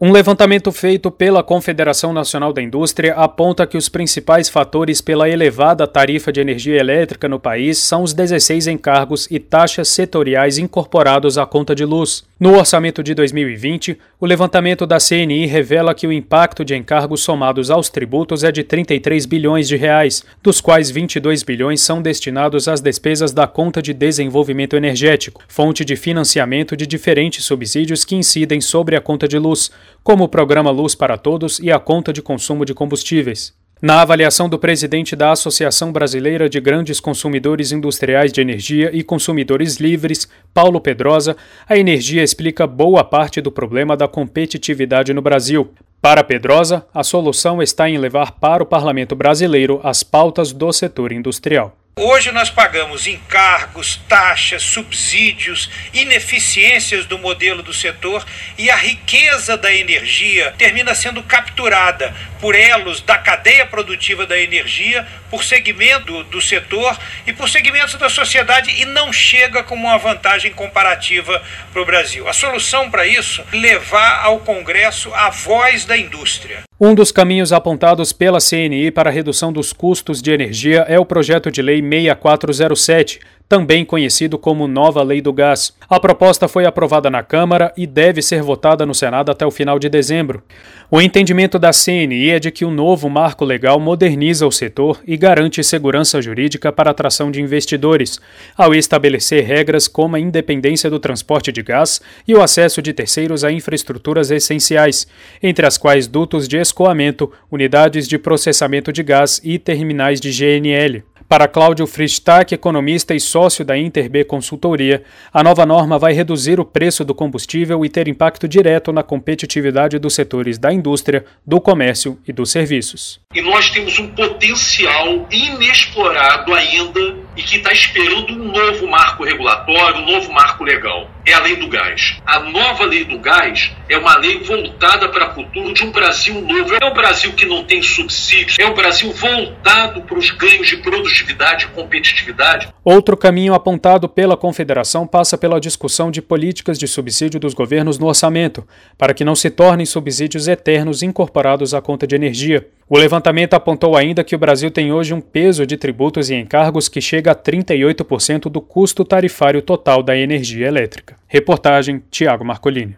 Um levantamento feito pela Confederação Nacional da Indústria aponta que os principais fatores pela elevada tarifa de energia elétrica no país são os 16 encargos e taxas setoriais incorporados à conta de luz. No orçamento de 2020, o levantamento da CNI revela que o impacto de encargos somados aos tributos é de 33 bilhões de reais, dos quais 22 bilhões são destinados às despesas da conta de desenvolvimento energético, fonte de financiamento de diferentes subsídios que incidem sobre a conta de luz como o Programa Luz para Todos e a conta de consumo de combustíveis. Na avaliação do presidente da Associação Brasileira de Grandes Consumidores Industriais de Energia e Consumidores Livres, Paulo Pedrosa, a energia explica boa parte do problema da competitividade no Brasil. Para Pedrosa, a solução está em levar para o parlamento brasileiro as pautas do setor industrial. Hoje nós pagamos encargos, taxas, subsídios, ineficiências do modelo do setor e a riqueza da energia termina sendo capturada por elos da cadeia produtiva da energia, por segmento do setor e por segmentos da sociedade e não chega como uma vantagem comparativa para o Brasil. A solução para isso é levar ao Congresso a voz da indústria. Um dos caminhos apontados pela CNI para a redução dos custos de energia é o projeto de lei 6407, também conhecido como Nova Lei do Gás. A proposta foi aprovada na Câmara e deve ser votada no Senado até o final de dezembro. O entendimento da CNI é de que o novo marco legal moderniza o setor e garante segurança jurídica para a atração de investidores, ao estabelecer regras como a independência do transporte de gás e o acesso de terceiros a infraestruturas essenciais, entre as quais dutos de escoamento, unidades de processamento de gás e terminais de GNL. Para Cláudio Fristac, economista e sócio da InterB Consultoria, a nova norma vai reduzir o preço do combustível e ter impacto direto na competitividade dos setores da indústria, do comércio e dos serviços. E nós temos um potencial inexplorado ainda e que está esperando um novo marco regulatório, um novo marco legal. É a lei do gás. A nova lei do gás é uma lei voltada para o futuro de um Brasil novo. É o Brasil que não tem subsídios, é o Brasil voltado para os ganhos de produtividade e competitividade. Outro caminho apontado pela Confederação passa pela discussão de políticas de subsídio dos governos no orçamento, para que não se tornem subsídios eternos incorporados à conta de energia. O levantamento apontou ainda que o Brasil tem hoje um peso de tributos e encargos que chega a 38% do custo tarifário total da energia elétrica. Reportagem Tiago Marcolini.